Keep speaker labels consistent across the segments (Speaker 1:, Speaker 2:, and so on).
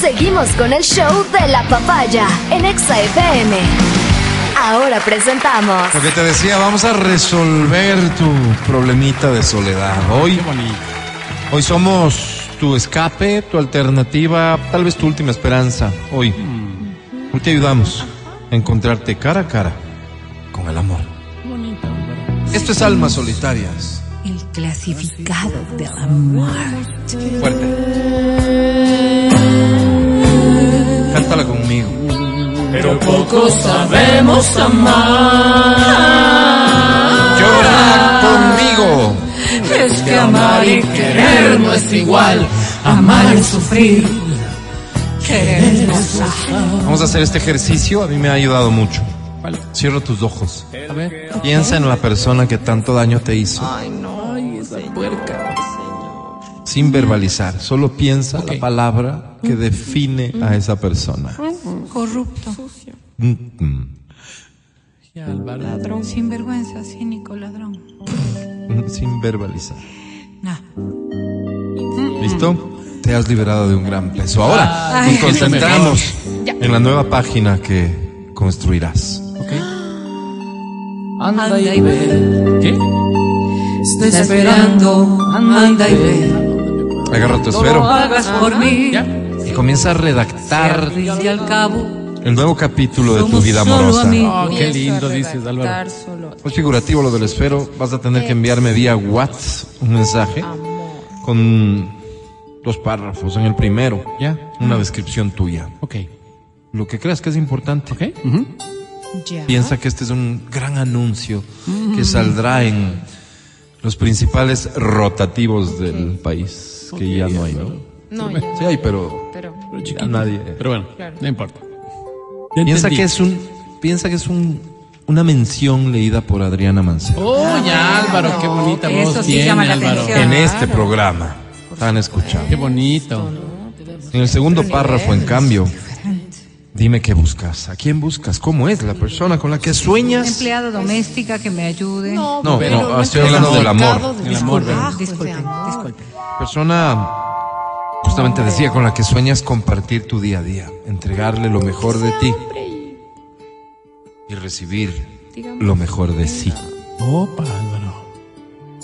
Speaker 1: Seguimos con el show de la papaya en Exa FM. Ahora presentamos.
Speaker 2: Lo que te decía, vamos a resolver tu problemita de soledad. Hoy, hoy somos tu escape, tu alternativa, tal vez tu última esperanza. Hoy, hoy te ayudamos a encontrarte cara a cara con el amor. Esto es Almas Solitarias.
Speaker 3: El clasificado de la muerte.
Speaker 2: Fuerte. Cántala conmigo.
Speaker 4: Pero poco sabemos amar.
Speaker 2: Llora conmigo.
Speaker 4: Es que amar y querer no es igual. Amar y sufrir. Querer.
Speaker 2: Vamos a hacer este ejercicio, a mí me ha ayudado mucho. Cierra tus ojos.
Speaker 5: A ver.
Speaker 2: Piensa en la persona que tanto daño te hizo.
Speaker 5: Ay.
Speaker 2: Sin verbalizar, solo piensa la palabra que define a esa persona.
Speaker 3: Corrupto.
Speaker 2: Mm, mm,
Speaker 5: Ya, Álvaro.
Speaker 3: Sinvergüenza, cínico, ladrón.
Speaker 2: mm, Sin verbalizar.
Speaker 3: Nah.
Speaker 2: ¿Listo? Te has liberado de un gran peso. Ahora
Speaker 3: Ay.
Speaker 2: nos concentramos en la nueva página que construirás.
Speaker 5: Ok.
Speaker 3: Anda y ve.
Speaker 5: ¿Qué?
Speaker 3: Estoy esperando. Anda y ve.
Speaker 2: Agarra tu
Speaker 3: No
Speaker 2: esfero
Speaker 3: hagas por mí.
Speaker 5: ¿Ya?
Speaker 2: y comienza a redactar
Speaker 3: Y al cabo.
Speaker 2: el nuevo capítulo de tu vida amorosa.
Speaker 5: Oh, qué lindo dices, Álvaro.
Speaker 2: Es figurativo lo del esfero. Vas a tener que enviarme vía WhatsApp un mensaje con dos párrafos. En el primero,
Speaker 5: ¿Ya?
Speaker 2: una descripción tuya.
Speaker 5: Ok.
Speaker 2: Lo que creas que es importante.
Speaker 5: Ok.
Speaker 2: Piensa que este es un gran anuncio que saldrá en los principales rotativos del país, que ya no hay, ¿no?
Speaker 6: No, ya,
Speaker 2: Sí hay, pero,
Speaker 6: pero
Speaker 5: Pero
Speaker 2: ya nadie.
Speaker 5: Pero bueno,
Speaker 6: Claro.
Speaker 5: no importa. Ya
Speaker 2: Piensa
Speaker 5: entendí.
Speaker 2: que es un, piensa que es un, una mención leída por Adriana Mancero
Speaker 5: Oh, ya, Álvaro, qué bonita voz
Speaker 3: Eso sí
Speaker 5: tiene,
Speaker 3: llama la
Speaker 5: Álvaro.
Speaker 3: atención.
Speaker 2: en este programa. Están escuchando.
Speaker 5: Qué bonito.
Speaker 2: En el segundo párrafo, en cambio, dime qué buscas. ¿A quién buscas? ¿Cómo es la persona con la que sueñas?
Speaker 3: Empleada doméstica que me ayude.
Speaker 2: No,
Speaker 6: pero
Speaker 2: no,
Speaker 6: no
Speaker 2: estoy
Speaker 6: es
Speaker 2: hablando del amor.
Speaker 6: complicado de
Speaker 5: El amor,
Speaker 6: disculpar,
Speaker 5: ¿verdad?
Speaker 3: Disculpe,
Speaker 6: de amor.
Speaker 3: disculpe.
Speaker 2: Persona, justamente decía, con la que sueñas compartir tu día a día, entregarle lo mejor de ti y recibir lo mejor de sí.
Speaker 5: Opa.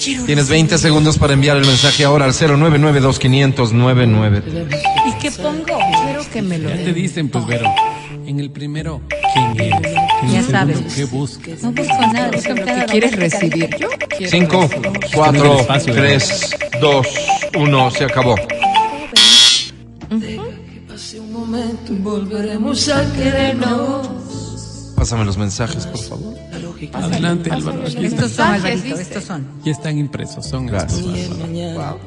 Speaker 2: Tienes 20 segundos para enviar el mensaje ahora al 099250099.
Speaker 3: ¿Y qué pongo?
Speaker 6: Quiero que me lo
Speaker 5: Ya te dicen, pues, Vero. En el primero, ¿quién eres? En
Speaker 3: Ya
Speaker 5: el segundo,
Speaker 3: sabes.
Speaker 5: ¿qué buscas?
Speaker 3: No busco nada. busco empleada
Speaker 6: ¿Qué quieres recibir? Yo quiero
Speaker 2: 5, 4, 3, 2, 1, se acabó.
Speaker 4: Volveremos a querernos.
Speaker 2: Pásame los mensajes, por favor.
Speaker 5: Adelante, Álvaro.
Speaker 3: Estos
Speaker 5: están.
Speaker 3: son, Alvarito, estos son.
Speaker 5: Aquí están impresos, son
Speaker 2: Gracias.
Speaker 5: estos, Álvaro.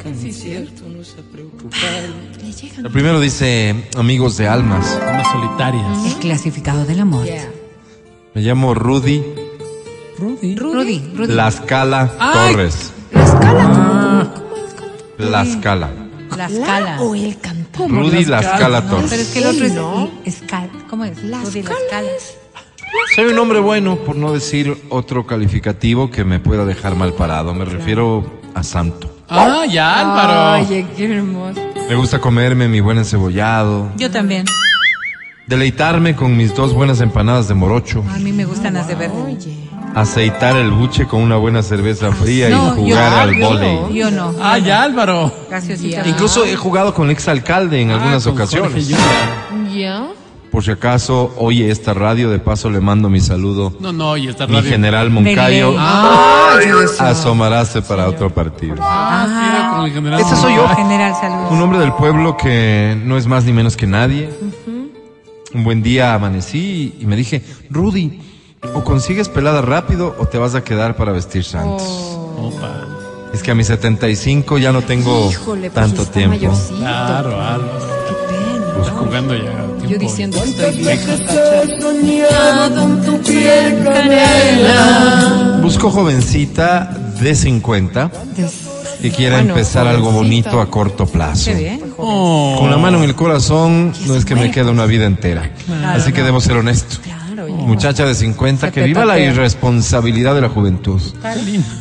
Speaker 2: El primero dice, amigos de almas,
Speaker 5: Almas solitarias.
Speaker 3: El clasificado del amor.
Speaker 2: me llamo Rudy
Speaker 5: Rudy.
Speaker 3: Rudy, Rudy.
Speaker 2: Lascala
Speaker 5: Ay.
Speaker 2: Torres.
Speaker 6: La escala.
Speaker 2: Lascala.
Speaker 3: La escala.
Speaker 6: O el cantante.
Speaker 2: Rudy Lascala
Speaker 3: No,
Speaker 2: Torres.
Speaker 3: pero es que el otro es
Speaker 6: ¿no?
Speaker 3: escal- ¿Cómo es? Rudy, la escala.
Speaker 2: Soy un hombre bueno, por no decir otro calificativo que me pueda dejar mal parado. Me refiero a santo.
Speaker 5: Ah, ya, Álvaro.
Speaker 6: Oye, qué hermoso.
Speaker 2: Me gusta comerme mi buen encebollado,
Speaker 3: Yo también.
Speaker 2: deleitarme con mis dos buenas empanadas de morocho,
Speaker 3: A mí me gustan las de verde.
Speaker 6: Oye.
Speaker 2: aceitar el buche con una buena cerveza fría
Speaker 3: No,
Speaker 2: y
Speaker 3: yo-
Speaker 2: jugar al
Speaker 3: yo-. Yo no.
Speaker 5: Ah, ya, Álvaro.
Speaker 3: Gaseosita.
Speaker 2: Incluso he jugado con el exalcalde en algunas
Speaker 5: Ah, con
Speaker 2: ocasiones.
Speaker 6: ¿Ya?
Speaker 2: Por si acaso oye esta radio, de paso le mando mi saludo.
Speaker 5: No, no, y esta
Speaker 2: Mi
Speaker 5: radio.
Speaker 2: general Moncayo
Speaker 5: Ah,
Speaker 2: asomarase para otro partido.
Speaker 5: ah, con el general.
Speaker 2: Ese soy yo.
Speaker 3: General, saludos.
Speaker 2: Un hombre del pueblo que no es más ni menos que nadie. Un buen día amanecí y me dije, Rudy, o consigues pelada rápido o te vas a quedar para vestir santos.
Speaker 5: Opa.
Speaker 2: Es que a mis 75 ya no tengo
Speaker 6: Híjole, pues
Speaker 2: tanto tiempo.
Speaker 6: mayorcito.
Speaker 5: Claro,
Speaker 6: pena.
Speaker 5: Está jugando ya.
Speaker 6: Yo diciendo que estoy bien.
Speaker 2: Busco jovencita de 50 que quiera
Speaker 6: Bueno,
Speaker 2: empezar algo bonito a corto plazo.
Speaker 3: Qué bien.
Speaker 5: Oh.
Speaker 2: Con la mano en el corazón no es que me quede una vida entera. Así que debo ser honesto.
Speaker 6: Claro.
Speaker 2: Muchacha de 50,
Speaker 6: Se
Speaker 2: que viva la irresponsabilidad de la juventud.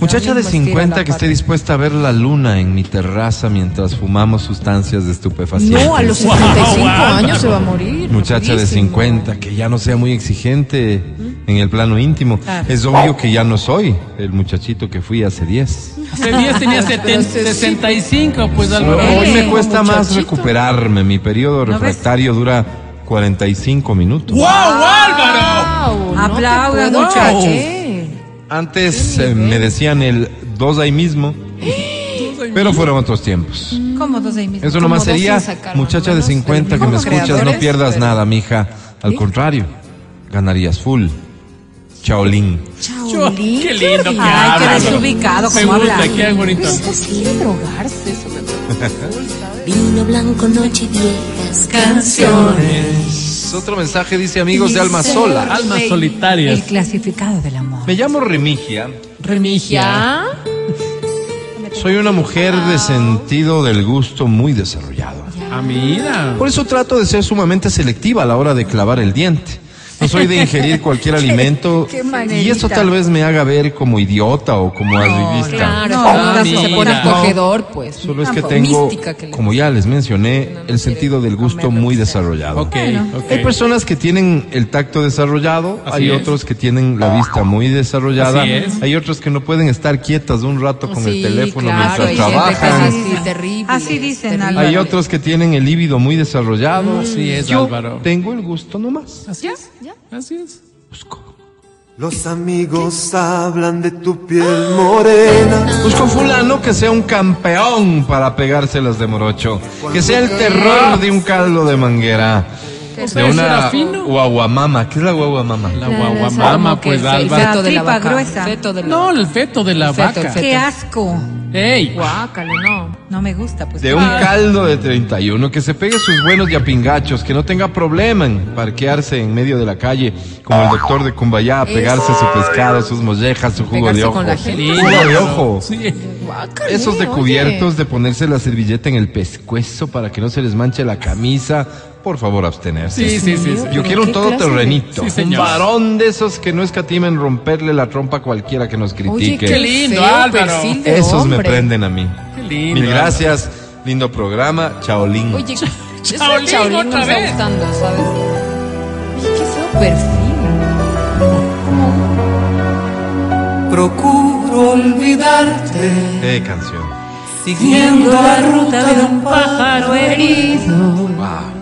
Speaker 2: Muchacha de
Speaker 6: mismo estira
Speaker 2: 50
Speaker 6: la
Speaker 2: que esté dispuesta a ver la luna en mi terraza mientras fumamos sustancias de estupefacientes.
Speaker 6: No, a los 75 años se va a morir.
Speaker 2: Muchacha de
Speaker 6: rapidísimo.
Speaker 2: 50 que ya no sea muy exigente en el plano íntimo. Es obvio que ya no soy el muchachito que fui hace 10.
Speaker 5: Hace 10 tenía 70, 65, pues Álvaro.
Speaker 2: Hoy me cuesta más recuperarme. Mi periodo refractario dura 45 minutos.
Speaker 5: ¡Wow, Álvaro!
Speaker 6: Wow, no
Speaker 3: Aplaudan, muchachos.
Speaker 6: creer.
Speaker 2: Antes eh, me decían el dos ahí mismo, pero fueron otros tiempos.
Speaker 3: ¿Cómo dos ahí mismo?
Speaker 2: Eso nomás
Speaker 6: Como
Speaker 2: sería,
Speaker 6: sacar,
Speaker 2: muchacha de
Speaker 6: más o menos,
Speaker 2: 50 que me
Speaker 6: como
Speaker 2: escuchas, no pierdas
Speaker 6: pero-
Speaker 2: nada, mija. Al contrario, ganarías full. Chaolín.
Speaker 6: Chaolín,
Speaker 5: Qué lindo que
Speaker 3: Ay, qué desubicado,
Speaker 5: gusta,
Speaker 3: habla.
Speaker 5: qué bonito.
Speaker 6: Drogarse, eso me
Speaker 7: Vino blanco, noche y viejas
Speaker 5: Canciones.
Speaker 2: Otro mensaje dice amigos de Alma Sola.
Speaker 5: Almas
Speaker 3: El
Speaker 5: solitarias.
Speaker 3: clasificado del amor.
Speaker 2: Me llamo Remigia.
Speaker 5: Remigia.
Speaker 2: Soy una mujer de sentido del gusto muy desarrollado.
Speaker 5: Ah, mira.
Speaker 2: Por eso trato de ser sumamente selectiva a la hora de clavar el diente. No soy de ingerir cualquier alimento
Speaker 6: qué
Speaker 2: y eso tal vez me haga ver como idiota o como arribista.
Speaker 6: Claro,
Speaker 3: No, no,
Speaker 6: se pone acogedor, pues.
Speaker 2: Solo es que tengo,
Speaker 6: que
Speaker 2: como ya les mencioné,
Speaker 6: No, no
Speaker 2: el sentido del gusto muy desarrollado.
Speaker 5: Ok, ok.
Speaker 2: Hay personas que tienen el tacto desarrollado,
Speaker 5: Así
Speaker 2: hay
Speaker 5: es.
Speaker 2: otros que tienen la vista muy desarrollada,
Speaker 5: Así es.
Speaker 2: hay otros que no pueden estar quietas un rato con
Speaker 6: Sí,
Speaker 2: el teléfono
Speaker 6: claro,
Speaker 2: mientras trabajan.
Speaker 6: así, terrible.
Speaker 3: Así dicen,
Speaker 6: terrible.
Speaker 3: Álvaro.
Speaker 2: Hay otros que tienen el líbido muy desarrollado.
Speaker 5: Así es,
Speaker 2: Yo
Speaker 5: Álvaro.
Speaker 2: tengo el gusto nomás.
Speaker 5: Así es. Así es.
Speaker 8: Los amigos hablan de tu piel morena.
Speaker 2: Busco fulano que sea un campeón para pegárselas de morocho. Que sea el terror de un caldo de manguera. De una guaguamama. ¿Qué es la guaguamama?
Speaker 5: La guaguamama, pues
Speaker 6: el fe- el
Speaker 5: Álvaro.
Speaker 6: feto de la
Speaker 3: tripa
Speaker 6: vaca.
Speaker 3: gruesa.
Speaker 5: No, el feto de la vaca.
Speaker 3: Qué asco.
Speaker 5: ¡Ey!
Speaker 6: Guácale, no.
Speaker 3: No me gusta, pues.
Speaker 2: De un caldo de 31, que se pegue sus buenos yapingachos, que no tenga problema en parquearse en medio de la calle, como el doctor de Cumbayá, a pegarse su pescado, sus mollejas, su jugo
Speaker 6: Pegarse
Speaker 2: de ojo.
Speaker 6: con la gente.
Speaker 5: Lindo,
Speaker 2: Jugo de ojo.
Speaker 5: Sí.
Speaker 6: Guácale,
Speaker 2: Esos de
Speaker 6: oye.
Speaker 2: cubiertos de ponerse la servilleta en el pescuezo para que no se les manche la camisa, por favor abstenerse.
Speaker 5: Sí, sí, sí. sí.
Speaker 2: Yo
Speaker 6: ¿Pero
Speaker 2: quiero un
Speaker 6: clase de-
Speaker 2: todoterrenito,
Speaker 5: Sí,
Speaker 2: un varón de esos que no escatimen romperle la trompa a cualquiera que nos
Speaker 6: Oye,
Speaker 2: critique.
Speaker 6: qué
Speaker 5: lindo,
Speaker 6: feo
Speaker 5: Álvaro.
Speaker 2: Esos me prenden a mí.
Speaker 5: Qué lindo.
Speaker 2: Mil gracias, lindo programa, chaolín.
Speaker 6: Oye,
Speaker 5: Chaolín
Speaker 6: chaolín está gustando, ¿sabes? Oye, qué feo perfil.
Speaker 4: Procuro olvidarte,
Speaker 2: Qué canción.
Speaker 4: siguiendo la ruta de un pájaro herido.
Speaker 2: Wow.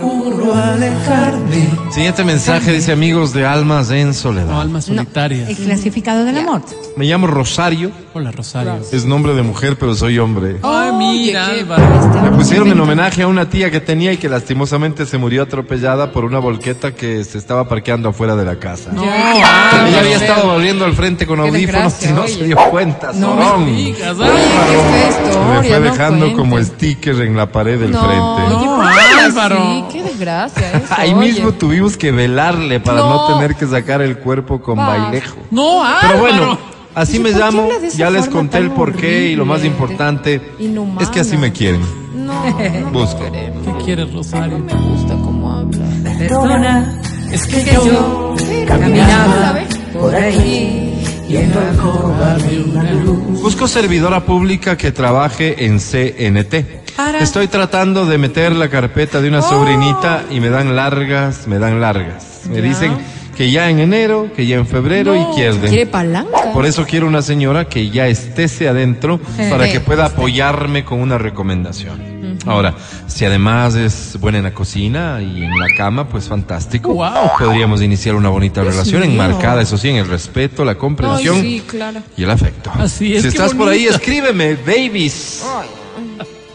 Speaker 4: Cool. Alejarme.
Speaker 2: Siguiente mensaje dice amigos de almas en
Speaker 5: No,
Speaker 2: soledad.
Speaker 5: almas solitarias.
Speaker 3: El clasificado del amor.
Speaker 2: Me llamo Rosario,
Speaker 5: Hola, Rosario.
Speaker 2: es nombre de mujer pero soy hombre.
Speaker 5: Ay, mira, Álvaro.
Speaker 2: Me pusieron en homenaje a una tía que tenía y que lastimosamente se murió atropellada por una volqueta que se estaba parqueando afuera de la casa.
Speaker 5: No,
Speaker 6: Ah,
Speaker 2: Ella había estado volviendo al frente con audífonos y no
Speaker 6: oye.
Speaker 2: se dio cuenta,
Speaker 6: No
Speaker 2: zorrón.
Speaker 5: me digas,
Speaker 6: Oye,
Speaker 5: Álvaro.
Speaker 6: qué fea
Speaker 2: Me
Speaker 6: historia,
Speaker 2: fue
Speaker 6: no
Speaker 2: dejando como sticker en la pared del
Speaker 6: no,
Speaker 2: frente.
Speaker 5: No,
Speaker 6: ¿por qué
Speaker 5: Álvaro.
Speaker 6: así? Qué eso,
Speaker 2: Ahí
Speaker 6: oye.
Speaker 2: mismo tuvimos que velarle para no,
Speaker 6: No.
Speaker 2: tener que sacar el cuerpo con
Speaker 6: Va.
Speaker 2: bailejo.
Speaker 5: No, Álvaro.
Speaker 2: Pero bueno, así me
Speaker 6: ¿por qué
Speaker 2: llamo,
Speaker 6: de
Speaker 2: ya les conté el porqué y lo más
Speaker 6: horrible?
Speaker 2: importante
Speaker 6: Inhumana.
Speaker 2: es que así me quieren.
Speaker 6: No,
Speaker 2: Busco.
Speaker 5: ¿Qué quieres, Rosario?
Speaker 6: me gusta cómo habla.
Speaker 3: Perdona,
Speaker 5: Es
Speaker 3: que yo caminaba por ahí y en la alcoba vi una luz.
Speaker 2: Busco servidora pública que trabaje en CNT.
Speaker 3: Para-
Speaker 2: Estoy tratando de meter la carpeta de una sobrinita y me dan largas, me dan largas. Me dicen que ya en enero, que ya en febrero y
Speaker 6: Quiere palanca.
Speaker 2: Por eso quiero una señora que ya estése adentro para que pueda apoyarme con una recomendación. Ahora, si además es buena en la cocina y en la cama, pues fantástico.
Speaker 5: Guau.
Speaker 2: Podríamos iniciar una bonita relación
Speaker 6: mío.
Speaker 2: enmarcada, eso sí, en el respeto, la
Speaker 6: Ay,
Speaker 2: comprensión
Speaker 6: sí, claro.
Speaker 2: y el afecto.
Speaker 5: Así es,
Speaker 2: Si estás por ahí, escríbeme, babies.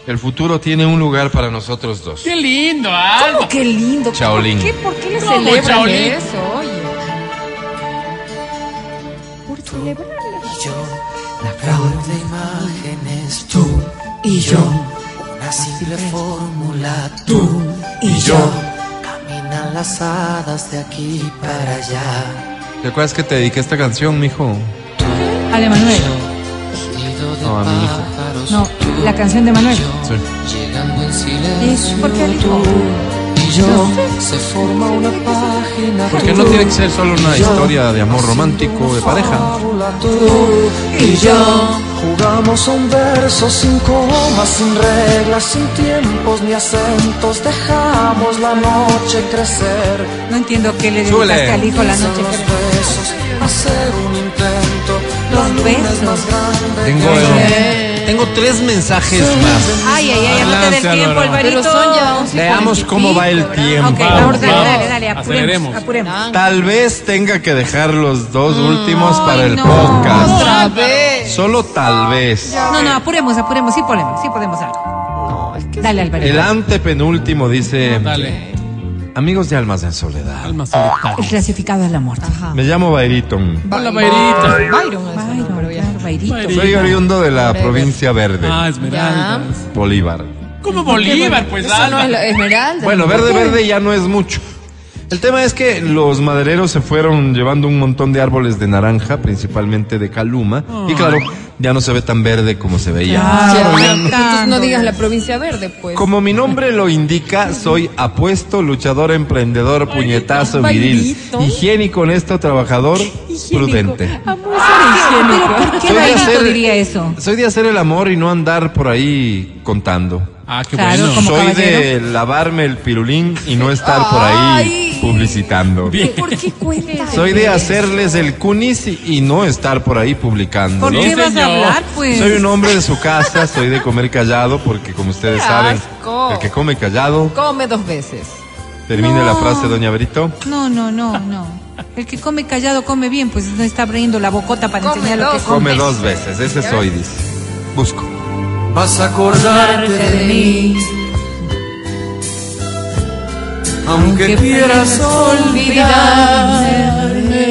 Speaker 2: El futuro tiene un lugar para nosotros dos.
Speaker 5: Qué lindo, Álvaro.
Speaker 6: ¿Cómo qué lindo?
Speaker 2: Chaolín.
Speaker 6: ¿Por qué, ¿Por qué le
Speaker 5: ¿Cómo,
Speaker 6: celebran
Speaker 5: Chaolín?
Speaker 6: eso? Oye. Por celebrarle.
Speaker 4: La flor de imágenes, tú y yo. Una simple fórmula, tú y yo. Caminan las hadas de aquí para allá.
Speaker 2: ¿Te acuerdas que te dediqué esta canción, mijo?
Speaker 3: Ale Manuel. Canción de Manuel.
Speaker 2: Sí.
Speaker 4: llegando en silencio.
Speaker 3: ¿Es porque al hijo?
Speaker 4: tú y yo se forma una página.
Speaker 2: Porque no tiene que ser solo una historia de amor romántico, de pareja.
Speaker 4: Tú y yo jugamos un verso sin comas, sin reglas, sin tiempos ni acentos. Dejamos la noche crecer.
Speaker 3: No entiendo qué le dedicaste al hijo la noche.
Speaker 4: besos, hacer un intento.
Speaker 3: Los besos.
Speaker 2: Tengo,
Speaker 4: que
Speaker 2: tengo tres mensajes más.
Speaker 3: Ay, ay, ay, aparte del
Speaker 5: Adelante,
Speaker 3: tiempo. Alvarito.
Speaker 6: Pero son ya once y
Speaker 2: Veamos cómo va el tiempo.
Speaker 3: Ok,
Speaker 5: Vamos,
Speaker 3: vamos, dale, dale, dale, apuremos, apuremos.
Speaker 2: Tal vez tenga que dejar los dos últimos para el
Speaker 3: no.
Speaker 2: podcast.
Speaker 6: Otra vez.
Speaker 2: Solo tal vez.
Speaker 3: No, no, apuremos, apuremos, sí podemos, sí podemos algo. Dale, Alvarito.
Speaker 2: El antepenúltimo dice,
Speaker 5: Dale.
Speaker 2: amigos de Almas en Soledad.
Speaker 5: Alma
Speaker 3: El
Speaker 5: solitaria.
Speaker 3: clasificado de la muerte.
Speaker 2: Me llamo Bairiton.
Speaker 5: Hola, Mayrita.
Speaker 6: Byron es el
Speaker 3: Byron,
Speaker 2: Soy oriundo de la provincia verde,
Speaker 5: Ah, Esmeraldas.
Speaker 2: Bolívar.
Speaker 5: Como Bolívar, pues
Speaker 6: Eso no es la Esmeralda.
Speaker 2: Bueno, verde, verde ya no es mucho. El tema es que los madereros se fueron llevando un montón de árboles de naranja, principalmente de caluma, y claro, ya no se ve tan verde como se veía.
Speaker 3: Claro,
Speaker 6: Ya,
Speaker 3: ya
Speaker 6: Entonces no
Speaker 3: no.
Speaker 6: digas la provincia verde, pues.
Speaker 2: Como mi nombre lo indica, soy apuesto, luchador, emprendedor, puñetazo, viril, higiénico, honesto, trabajador, prudente.
Speaker 3: Pero ¿por qué
Speaker 2: Soy de hacer-
Speaker 3: diría eso?
Speaker 2: Soy de hacer el amor y no andar por ahí contando.
Speaker 5: Ah, qué
Speaker 3: Claro,
Speaker 5: bueno.
Speaker 2: Soy
Speaker 3: caballero.
Speaker 2: de lavarme el pirulín y no estar por ahí Publicitando.
Speaker 6: ¿Por qué cuentas?
Speaker 2: Soy de hacerles el cunis y no estar por ahí publicando.
Speaker 3: ¿Por
Speaker 2: ¿no?
Speaker 3: qué vas a hablar, pues?
Speaker 2: Soy un hombre de su casa, soy de comer callado porque como ustedes
Speaker 6: Qué
Speaker 2: saben,
Speaker 6: asco.
Speaker 2: el que come callado,
Speaker 6: Come dos veces.
Speaker 2: termine la frase, doña Berito.
Speaker 3: No, no, no, no. El que come callado come bien, pues no está abriendo la bocota para
Speaker 6: Come
Speaker 3: enseñar lo que come.
Speaker 2: Come dos veces, ese soy, dice. Busco.
Speaker 4: Vas a acordarte de mí. Aunque quieras olvidar.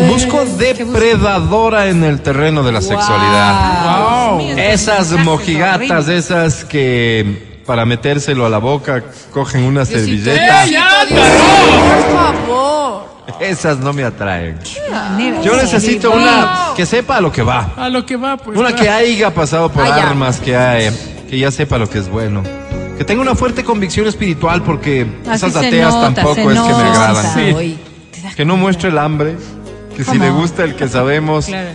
Speaker 2: Busco depredadora en el terreno de la sexualidad.
Speaker 5: Wow.
Speaker 2: Esas mojigatas, esas que para metérselo a la boca cogen una servilleta. Esas no me atraen. Yo necesito una que sepa a lo que va.
Speaker 5: A lo que va, pues.
Speaker 2: Una que haya pasado por
Speaker 6: Ah,
Speaker 2: armas, que, haya- que ya sepa lo que es bueno. Que tenga una fuerte convicción espiritual porque
Speaker 3: Así
Speaker 2: esas ateas
Speaker 3: nota,
Speaker 2: tampoco es que me agradan.
Speaker 5: Sí.
Speaker 6: Hoy.
Speaker 2: Que no muestre el hambre. Que si le gusta el que sabemos,
Speaker 3: Claro.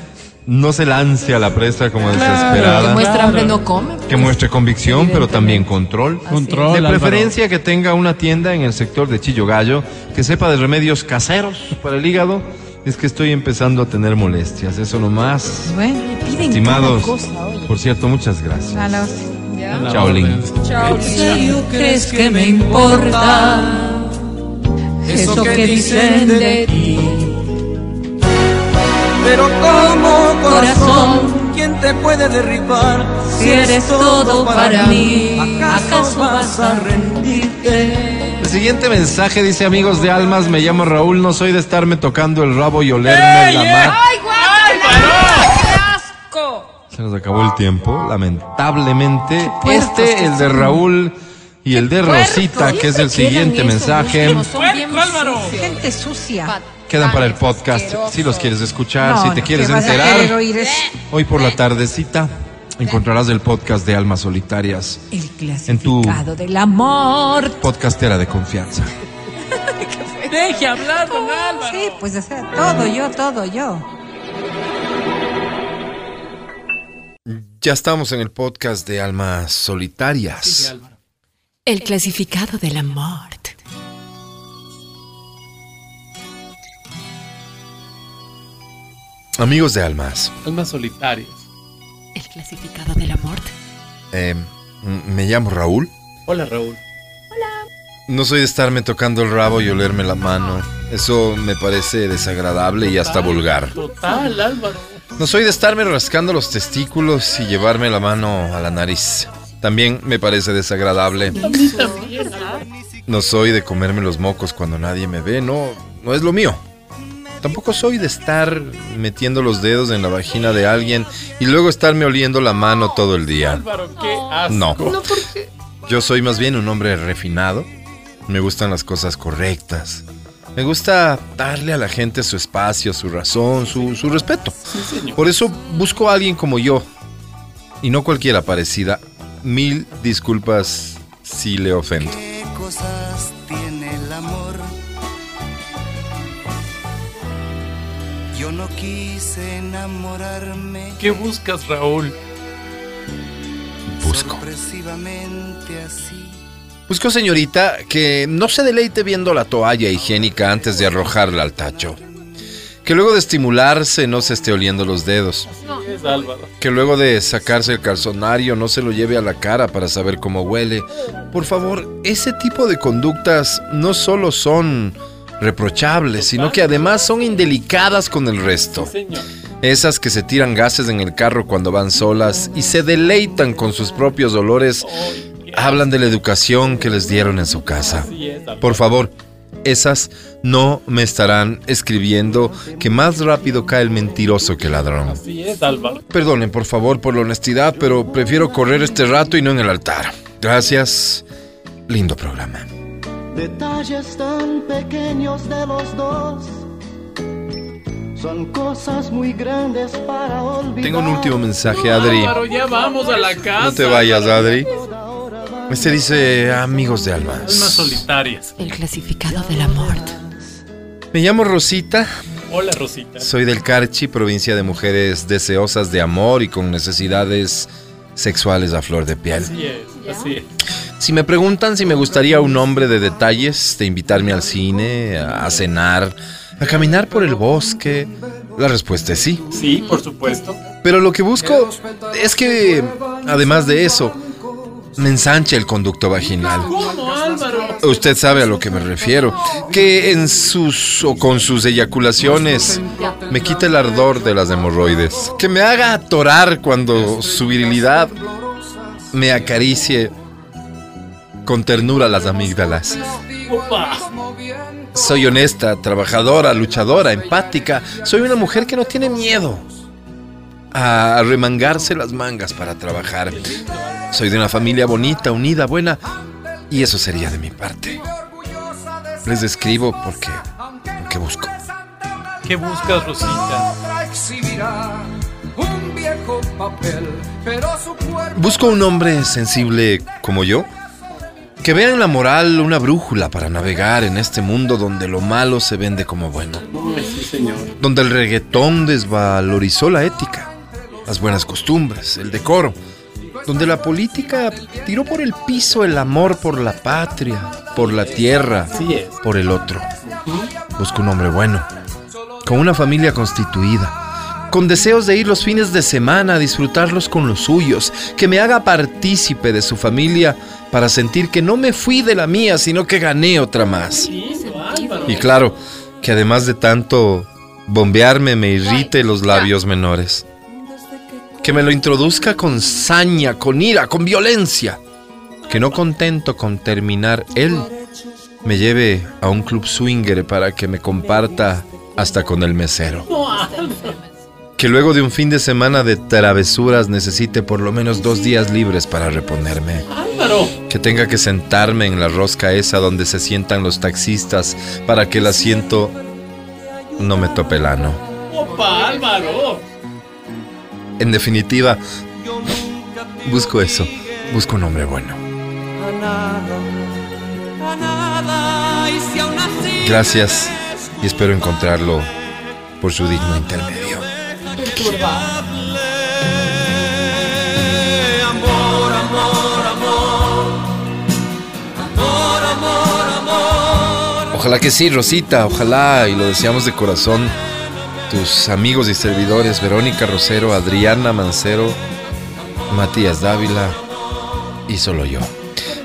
Speaker 2: no se lance a la presa como
Speaker 6: Que
Speaker 2: desesperada.
Speaker 6: muestra hambre no come.
Speaker 2: Que muestre convicción, pero también control.
Speaker 5: Control,
Speaker 2: De
Speaker 5: Álvaro.
Speaker 2: preferencia que tenga una tienda en el sector de Chillo Gallo, que sepa de remedios caseros para el hígado. Es que estoy empezando a tener molestias, eso nomás.
Speaker 3: Bueno,
Speaker 6: Piden
Speaker 2: Estimados,
Speaker 6: cosa, oye.
Speaker 2: por cierto, muchas gracias.
Speaker 3: a la-
Speaker 6: Ya.
Speaker 5: La
Speaker 2: Chao,
Speaker 5: orden.
Speaker 2: Link.
Speaker 6: Chao,
Speaker 3: ¿En serio crees que me importa eso que dicen de ti?
Speaker 4: Pero como
Speaker 3: Corazón,
Speaker 4: ¿quién te puede derribar?
Speaker 3: si eres todo para mí, ¿acaso vas a
Speaker 4: rendirte?
Speaker 2: El siguiente mensaje dice, amigos de almas, me llamo Raúl, no soy de estarme tocando el rabo y olerme la mano. Se nos acabó el tiempo, lamentablemente. Este, el de Raúl y el de Rosita, que es el siguiente
Speaker 6: esos
Speaker 2: mensaje.
Speaker 3: Gente sucia.
Speaker 2: quedan para el podcast. Si los quieres escuchar,
Speaker 3: No,
Speaker 2: si te
Speaker 3: no,
Speaker 2: quieres enterar,
Speaker 3: eso.
Speaker 2: hoy por la tardecita encontrarás el podcast de Almas Solitarias,
Speaker 3: El
Speaker 2: En tu-
Speaker 3: del amor.
Speaker 2: podcastera de confianza.
Speaker 5: Deje hablar, don Álvaro.
Speaker 3: Sí, pues o sea, todo yo, todo yo.
Speaker 2: Ya estamos en el podcast de Almas Solitarias.
Speaker 5: Sí.
Speaker 1: El clasificado del amor.
Speaker 2: Amigos de Almas,
Speaker 5: Almas solitarias.
Speaker 1: El clasificado del amor.
Speaker 2: eh, m- me llamo Raúl.
Speaker 5: Hola, Raúl.
Speaker 2: No soy de estarme tocando el rabo y olerme la mano. Eso me parece desagradable y hasta vulgar.
Speaker 5: Total, Álvaro.
Speaker 2: No soy de estarme rascando los testículos y llevarme la mano a la nariz. También me parece desagradable. No soy de comerme los mocos cuando nadie me ve, no, no es lo mío. Tampoco soy de estar metiendo los dedos en la vagina de alguien y luego estarme oliendo la mano todo el día.
Speaker 5: Álvaro, qué asco.
Speaker 2: No. Yo soy más bien un hombre refinado. Me gustan las cosas correctas. Me gusta darle a la gente su espacio, su razón, su, su respeto. Por eso busco a alguien como yo. Y no cualquiera parecida. Mil disculpas si le ofendo.
Speaker 4: ¿Qué cosas tiene el amor. Yo no quise enamorarme.
Speaker 5: ¿Qué buscas, Raúl?
Speaker 2: Busco.
Speaker 4: Sorpresivamente así.
Speaker 2: Busco, señorita, que no se deleite viendo la toalla higiénica antes de arrojarla al tacho. Que luego de estimularse no se esté oliendo los dedos. Que luego de sacarse el calzonario no se lo lleve a la cara para saber cómo huele. Por favor, ese tipo de conductas no solo son reprochables, sino que además son indelicadas con el resto. Esas que se tiran gases en el carro cuando van solas y se deleitan con sus propios olores, hablan de la educación que les dieron en su casa. Por favor, esas no me estarán escribiendo que más rápido cae el mentiroso que el ladrón. Perdonen, por favor, por la honestidad, pero prefiero correr este rato y no en el altar. Gracias. Lindo programa.
Speaker 9: Detalles tan pequeños de los dos son cosas muy grandes para olvidar.
Speaker 2: Tengo un último mensaje, Adri.
Speaker 5: Álvaro, ya vamos a la casa.
Speaker 2: No te vayas, Adri. Este dice amigos de almas.
Speaker 5: Almas solitarias.
Speaker 6: El clasificado del amor.
Speaker 2: Me llamo Rosita.
Speaker 5: Hola, Rosita.
Speaker 2: Soy del Carchi, provincia de mujeres deseosas de amor y con necesidades sexuales a flor de piel.
Speaker 5: Así es, así es.
Speaker 2: Si me preguntan si me gustaría un hombre de detalles, de invitarme al cine, a a cenar, a caminar por el bosque, la respuesta es sí.
Speaker 5: Sí, por supuesto.
Speaker 2: Pero lo que busco es que, además de eso, me ensanche el conducto vaginal. Usted sabe a lo que me refiero. Que en sus o con sus eyaculaciones me quite el ardor de las hemorroides. Que me haga atorar cuando su virilidad me acaricie con ternura las amígdalas. Soy honesta, trabajadora, luchadora, empática. Soy una mujer que no tiene miedo a remangarse las mangas para trabajar. Soy de una familia bonita, unida, buena. Y eso sería de mi parte. Les describo porque, porque busco.
Speaker 5: ¿Qué buscas, Rosita?
Speaker 2: Busco un hombre sensible como yo. Que vea en la moral una brújula para navegar en este mundo donde lo malo se vende como bueno.
Speaker 5: Sí, señor.
Speaker 2: Donde el reggaetón desvalorizó la ética, las buenas costumbres, el decoro. Donde la política tiró por el piso el amor por la patria, por la tierra, por el otro. Busco un hombre bueno, con una familia constituida, con deseos de ir los fines de semana a disfrutarlos con los suyos, que me haga partícipe de su familia para sentir que no me fui de la mía, sino que gané otra más. Y claro, que además de tanto bombearme me irrite los labios menores. Que me lo introduzca con saña, con ira, con violencia. Que no contento con terminar él, me lleve a un club swinger para que me comparta hasta con el mesero. Que luego de un fin de semana de travesuras necesite por lo menos dos días libres para reponerme. Que tenga que sentarme en la rosca esa donde se sientan los taxistas para que el asiento no me tope el ano.
Speaker 5: Opa, Álvaro.
Speaker 2: En definitiva, busco eso. Busco un hombre bueno. Gracias y espero encontrarlo por su digno intermedio. Ojalá que sí, Rosita, ojalá, y lo deseamos de corazón, tus amigos y servidores, Verónica Rosero, Adriana Mancero, Matías Dávila y solo yo.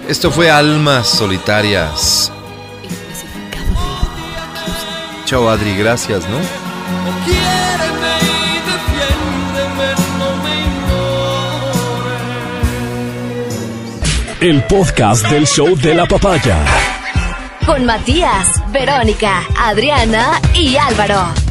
Speaker 2: Esto fue Almas Solitarias. Chao Adri, gracias, ¿no?
Speaker 4: Quiéreme y defiéndeme, no me ignores.
Speaker 10: El podcast del show de la papaya.
Speaker 1: Con Matías, Verónica, Adriana y Álvaro.